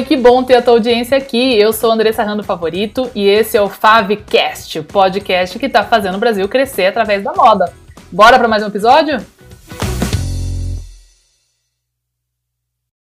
Oi, que bom ter a tua audiência aqui. Eu sou Andressa Rando Favorito e esse é o Favcast, o podcast que está fazendo o Brasil crescer através da moda. Bora para mais um episódio?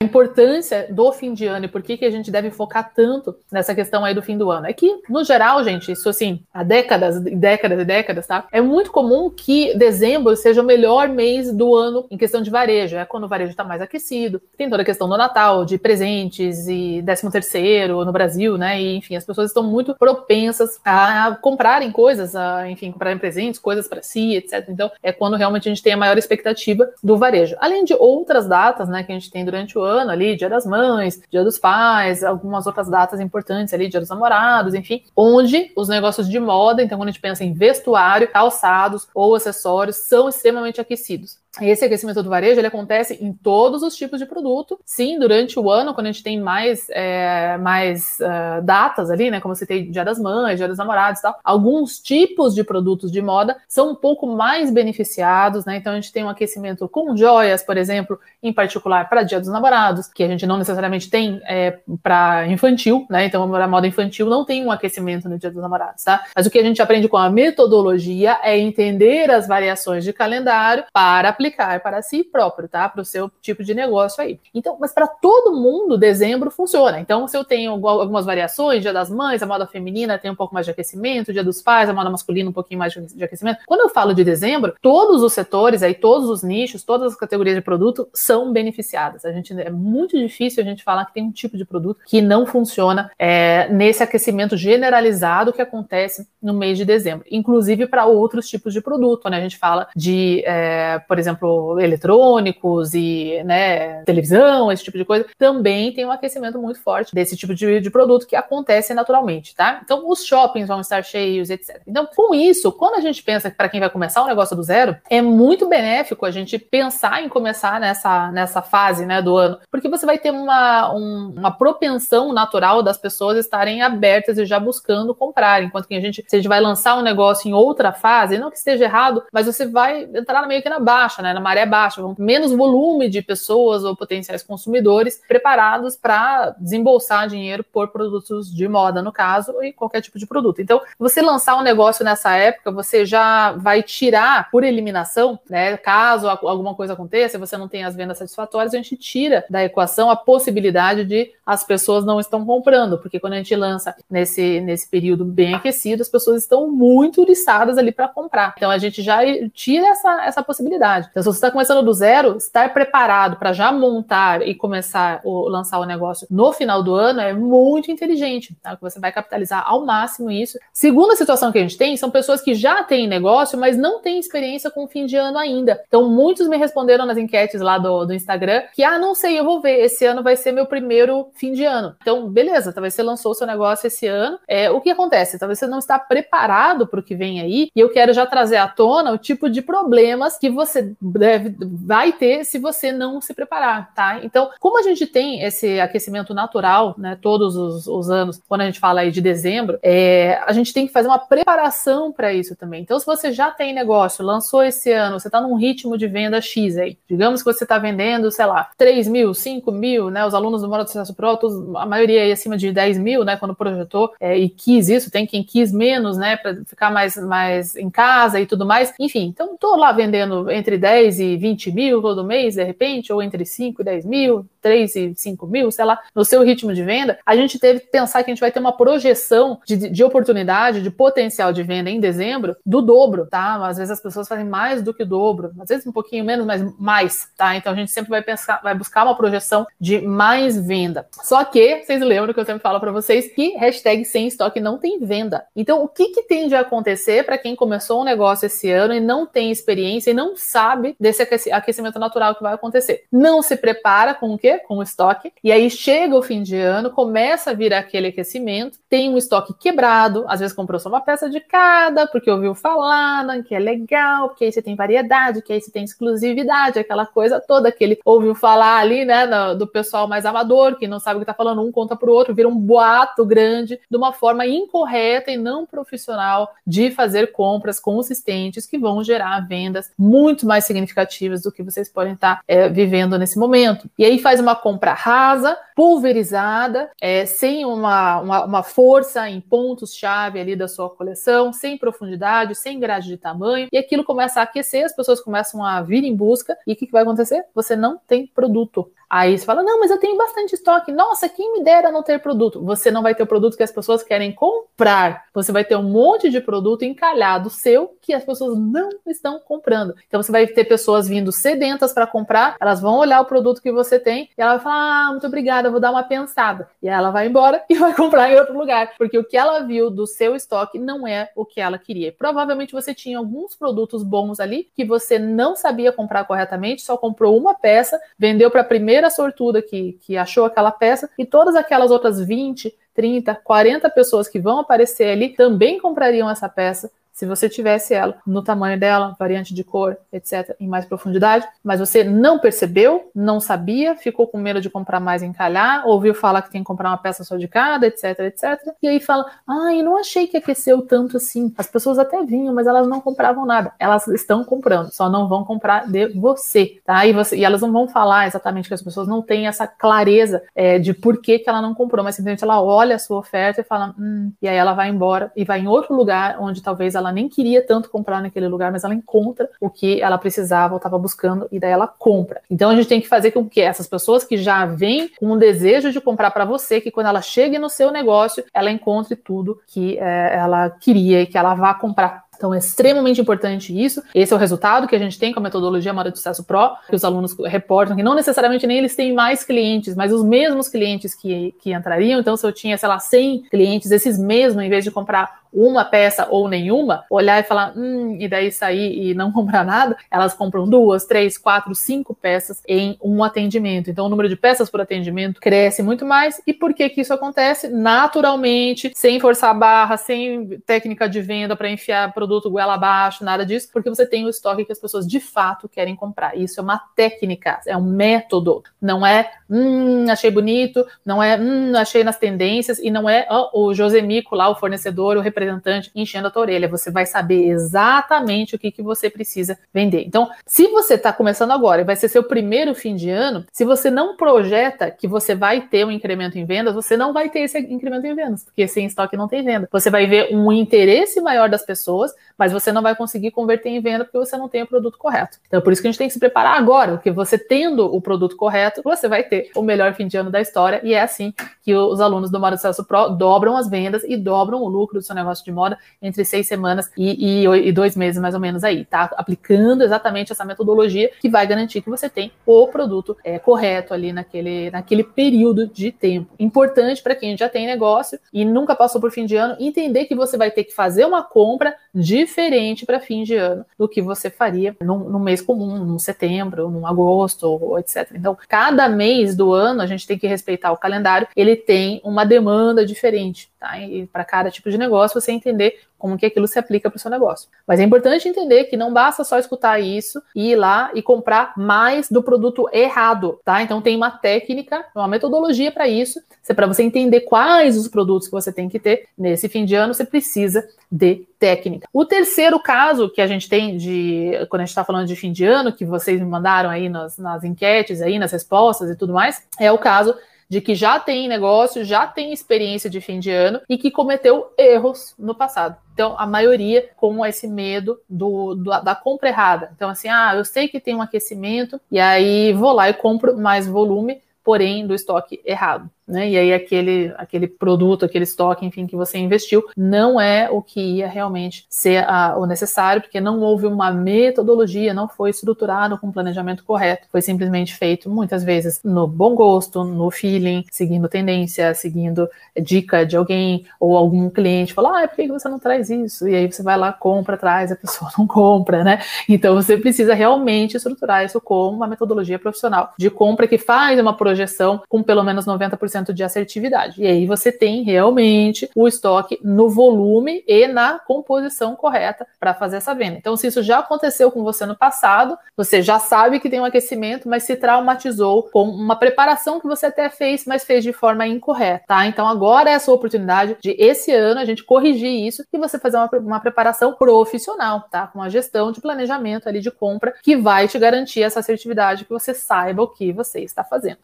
Importância do fim de ano e por que, que a gente deve focar tanto nessa questão aí do fim do ano. É que, no geral, gente, isso assim, há décadas, décadas e décadas, tá? É muito comum que dezembro seja o melhor mês do ano em questão de varejo. É quando o varejo está mais aquecido. Tem toda a questão do Natal, de presentes e 13 terceiro no Brasil, né? E, enfim, as pessoas estão muito propensas a comprarem coisas, a, enfim, comprarem presentes, coisas para si, etc. Então, é quando realmente a gente tem a maior expectativa do varejo. Além de outras datas, né, que a gente tem durante o ano, ano ali, Dia das Mães, Dia dos Pais, algumas outras datas importantes ali, Dia dos Namorados, enfim, onde os negócios de moda, então quando a gente pensa em vestuário, calçados ou acessórios, são extremamente aquecidos. Esse aquecimento do varejo ele acontece em todos os tipos de produto. Sim, durante o ano, quando a gente tem mais, é, mais uh, datas ali, né? Como você tem Dia das Mães, Dia dos Namorados e tal, alguns tipos de produtos de moda são um pouco mais beneficiados, né? Então a gente tem um aquecimento com joias, por exemplo, em particular para Dia dos Namorados, que a gente não necessariamente tem é, para infantil, né? Então a moda infantil não tem um aquecimento no Dia dos Namorados, tá? Mas o que a gente aprende com a metodologia é entender as variações de calendário para aplicar aplicar para si próprio, tá? Para o seu tipo de negócio aí. Então, mas para todo mundo, dezembro funciona. Então, se eu tenho algumas variações, dia das mães, a moda feminina tem um pouco mais de aquecimento, dia dos pais, a moda masculina um pouquinho mais de aquecimento. Quando eu falo de dezembro, todos os setores aí, todos os nichos, todas as categorias de produto são beneficiadas. A gente é muito difícil a gente falar que tem um tipo de produto que não funciona é, nesse aquecimento generalizado que acontece no mês de dezembro, inclusive para outros tipos de produto. Quando a gente fala de, é, por exemplo, exemplo, eletrônicos e né, televisão, esse tipo de coisa, também tem um aquecimento muito forte desse tipo de, de produto que acontece naturalmente, tá? Então, os shoppings vão estar cheios, etc. Então, com isso, quando a gente pensa que para quem vai começar um negócio do zero, é muito benéfico a gente pensar em começar nessa, nessa fase né, do ano, porque você vai ter uma, um, uma propensão natural das pessoas estarem abertas e já buscando comprar, enquanto que a gente, se a gente vai lançar um negócio em outra fase, não que esteja errado, mas você vai entrar meio que na baixa, né? Na maré baixa, menos volume de pessoas ou potenciais consumidores preparados para desembolsar dinheiro por produtos de moda, no caso, e qualquer tipo de produto. Então, você lançar um negócio nessa época, você já vai tirar por eliminação, né? Caso alguma coisa aconteça, você não tem as vendas satisfatórias, a gente tira da equação a possibilidade de as pessoas não estão comprando, porque quando a gente lança nesse, nesse período bem aquecido, as pessoas estão muito listadas ali para comprar. Então a gente já tira essa, essa possibilidade. Então, se você está começando do zero, estar preparado para já montar e começar o lançar o negócio no final do ano é muito inteligente, tá? Que você vai capitalizar ao máximo isso. Segunda situação que a gente tem são pessoas que já têm negócio, mas não têm experiência com o fim de ano ainda. Então, muitos me responderam nas enquetes lá do, do Instagram que, ah, não sei, eu vou ver, esse ano vai ser meu primeiro fim de ano. Então, beleza, talvez você lançou o seu negócio esse ano. É, o que acontece? Talvez você não está preparado para o que vem aí, e eu quero já trazer à tona o tipo de problemas que você deve, vai ter se você não se preparar, tá? Então, como a gente tem esse aquecimento natural, né, todos os, os anos, quando a gente fala aí de dezembro, é, a gente tem que fazer uma preparação para isso também. Então, se você já tem negócio, lançou esse ano, você está num ritmo de venda X aí, digamos que você está vendendo, sei lá, 3 mil, 5 mil, né? Os alunos do Modo de Sucesso Pro, todos, a maioria aí acima de 10 mil, né? Quando projetou é, e quis isso, tem quem quis menos, né? Para ficar mais, mais em casa e tudo mais. Enfim, então tô lá vendendo entre 10 e 20 mil todo mês, de repente, ou entre 5 e 10 mil, 3 e 5 mil, sei lá, no seu ritmo de venda, a gente teve que pensar que a gente vai ter uma projeção de, de oportunidade, de potencial de venda em dezembro do dobro, tá? Às vezes as pessoas fazem mais do que o dobro, às vezes um pouquinho menos, mas mais, tá? Então a gente sempre vai pensar, vai buscar uma projeção de mais venda. Só que, vocês lembram que eu sempre falo para vocês que hashtag sem estoque não tem venda. Então, o que, que tem de acontecer para quem começou um negócio esse ano e não tem experiência e não sabe desse aquecimento natural que vai acontecer. Não se prepara com o quê? Com o estoque. E aí chega o fim de ano, começa a vir aquele aquecimento, tem um estoque quebrado, às vezes comprou só uma peça de cada, porque ouviu falar né, que é legal, porque aí você tem variedade, que aí você tem exclusividade, aquela coisa toda que ele ouviu falar ali, né, do pessoal mais amador, que não sabe o que tá falando, um conta pro outro, vira um boato grande, de uma forma incorreta e não profissional de fazer compras consistentes que vão gerar vendas muito mais significativas do que vocês podem estar é, vivendo nesse momento. E aí faz uma compra rasa, pulverizada, é, sem uma, uma, uma força em pontos-chave ali da sua coleção, sem profundidade, sem grade de tamanho, e aquilo começa a aquecer, as pessoas começam a vir em busca, e o que, que vai acontecer? Você não tem produto. Aí você fala, não, mas eu tenho bastante estoque. Nossa, quem me dera não ter produto. Você não vai ter o produto que as pessoas querem comprar. Você vai ter um monte de produto encalhado seu que as pessoas não estão comprando. Então você vai ter pessoas vindo sedentas para comprar, elas vão olhar o produto que você tem e ela vai falar, ah, muito obrigada, vou dar uma pensada. E ela vai embora e vai comprar em outro lugar, porque o que ela viu do seu estoque não é o que ela queria. Provavelmente você tinha alguns produtos bons ali que você não sabia comprar corretamente, só comprou uma peça, vendeu para a primeira sortuda que, que achou aquela peça e todas aquelas outras 20, 30, 40 pessoas que vão aparecer ali também comprariam essa peça se você tivesse ela no tamanho dela, variante de cor, etc., em mais profundidade, mas você não percebeu, não sabia, ficou com medo de comprar mais e encalhar, ouviu falar que tem que comprar uma peça só de cada, etc, etc, e aí fala, ah, não achei que aqueceu tanto assim. As pessoas até vinham, mas elas não compravam nada. Elas estão comprando, só não vão comprar de você, tá? E, você, e elas não vão falar exatamente que as pessoas não têm essa clareza é, de por que, que ela não comprou, mas simplesmente ela olha a sua oferta e fala, hum, e aí ela vai embora e vai em outro lugar onde talvez ela ela nem queria tanto comprar naquele lugar, mas ela encontra o que ela precisava ou estava buscando e daí ela compra. Então a gente tem que fazer com que essas pessoas que já vêm com um desejo de comprar para você, que quando ela chegue no seu negócio, ela encontre tudo que é, ela queria e que ela vá comprar então é extremamente importante isso. Esse é o resultado que a gente tem com a metodologia Moda de Sucesso Pro, que os alunos reportam que não necessariamente nem eles têm mais clientes, mas os mesmos clientes que, que entrariam. Então, se eu tinha, sei lá, 100 clientes, esses mesmos, em vez de comprar uma peça ou nenhuma, olhar e falar, hum, e daí sair e não comprar nada, elas compram duas, três, quatro, cinco peças em um atendimento. Então, o número de peças por atendimento cresce muito mais. E por que que isso acontece? Naturalmente, sem forçar a barra, sem técnica de venda para enfiar produto goela abaixo, nada disso, porque você tem o estoque que as pessoas de fato querem comprar. Isso é uma técnica, é um método. Não é, hum, achei bonito, não é, hum, achei nas tendências, e não é oh, o Josemico lá, o fornecedor, o representante representante enchendo a tua orelha. Você vai saber exatamente o que, que você precisa vender. Então, se você está começando agora e vai ser seu primeiro fim de ano, se você não projeta que você vai ter um incremento em vendas, você não vai ter esse incremento em vendas, porque sem estoque não tem venda. Você vai ver um interesse maior das pessoas, mas você não vai conseguir converter em venda porque você não tem o produto correto. Então, por isso que a gente tem que se preparar agora, porque você tendo o produto correto, você vai ter o melhor fim de ano da história, e é assim que os alunos do Sucesso Pro dobram as vendas e dobram o lucro do seu negócio negócio de moda entre seis semanas e, e, e, dois meses, mais ou menos, aí, tá? Aplicando exatamente essa metodologia que vai garantir que você tem o produto é, correto ali naquele, naquele período de tempo. Importante para quem já tem negócio e nunca passou por fim de ano, entender que você vai ter que fazer uma compra diferente para fim de ano do que você faria no, mês comum, no setembro, no agosto, ou, etc. Então, cada mês do ano a gente tem que respeitar o calendário, ele tem uma demanda diferente, tá? E para cada tipo de negócio você entender como que aquilo se aplica para o seu negócio. Mas é importante entender que não basta só escutar isso e ir lá e comprar mais do produto errado, tá? Então tem uma técnica, uma metodologia para isso. Para você entender quais os produtos que você tem que ter nesse fim de ano, você precisa de técnica. O terceiro caso que a gente tem de quando a gente está falando de fim de ano, que vocês me mandaram aí nas, nas enquetes, aí nas respostas e tudo mais, é o caso de que já tem negócio, já tem experiência de fim de ano e que cometeu erros no passado. Então, a maioria com esse medo do, do, da compra errada. Então, assim, ah, eu sei que tem um aquecimento, e aí vou lá e compro mais volume, porém do estoque errado né? E aí aquele, aquele produto, aquele estoque, enfim, que você investiu, não é o que ia realmente ser a, o necessário, porque não houve uma metodologia, não foi estruturado com um planejamento correto, foi simplesmente feito muitas vezes no bom gosto, no feeling, seguindo tendência, seguindo dica de alguém ou algum cliente falou, ah, por que você não traz isso? E aí você vai lá, compra, traz, a pessoa não compra, né? Então você precisa realmente estruturar isso com uma metodologia profissional de compra que faz uma projeção com pelo menos 90% de assertividade. E aí você tem realmente o estoque no volume e na composição correta para fazer essa venda. Então, se isso já aconteceu com você no passado, você já sabe que tem um aquecimento, mas se traumatizou com uma preparação que você até fez, mas fez de forma incorreta, tá? Então, agora é a sua oportunidade de esse ano a gente corrigir isso e você fazer uma, uma preparação profissional, tá? Com uma gestão de planejamento ali de compra que vai te garantir essa assertividade que você saiba o que você está fazendo.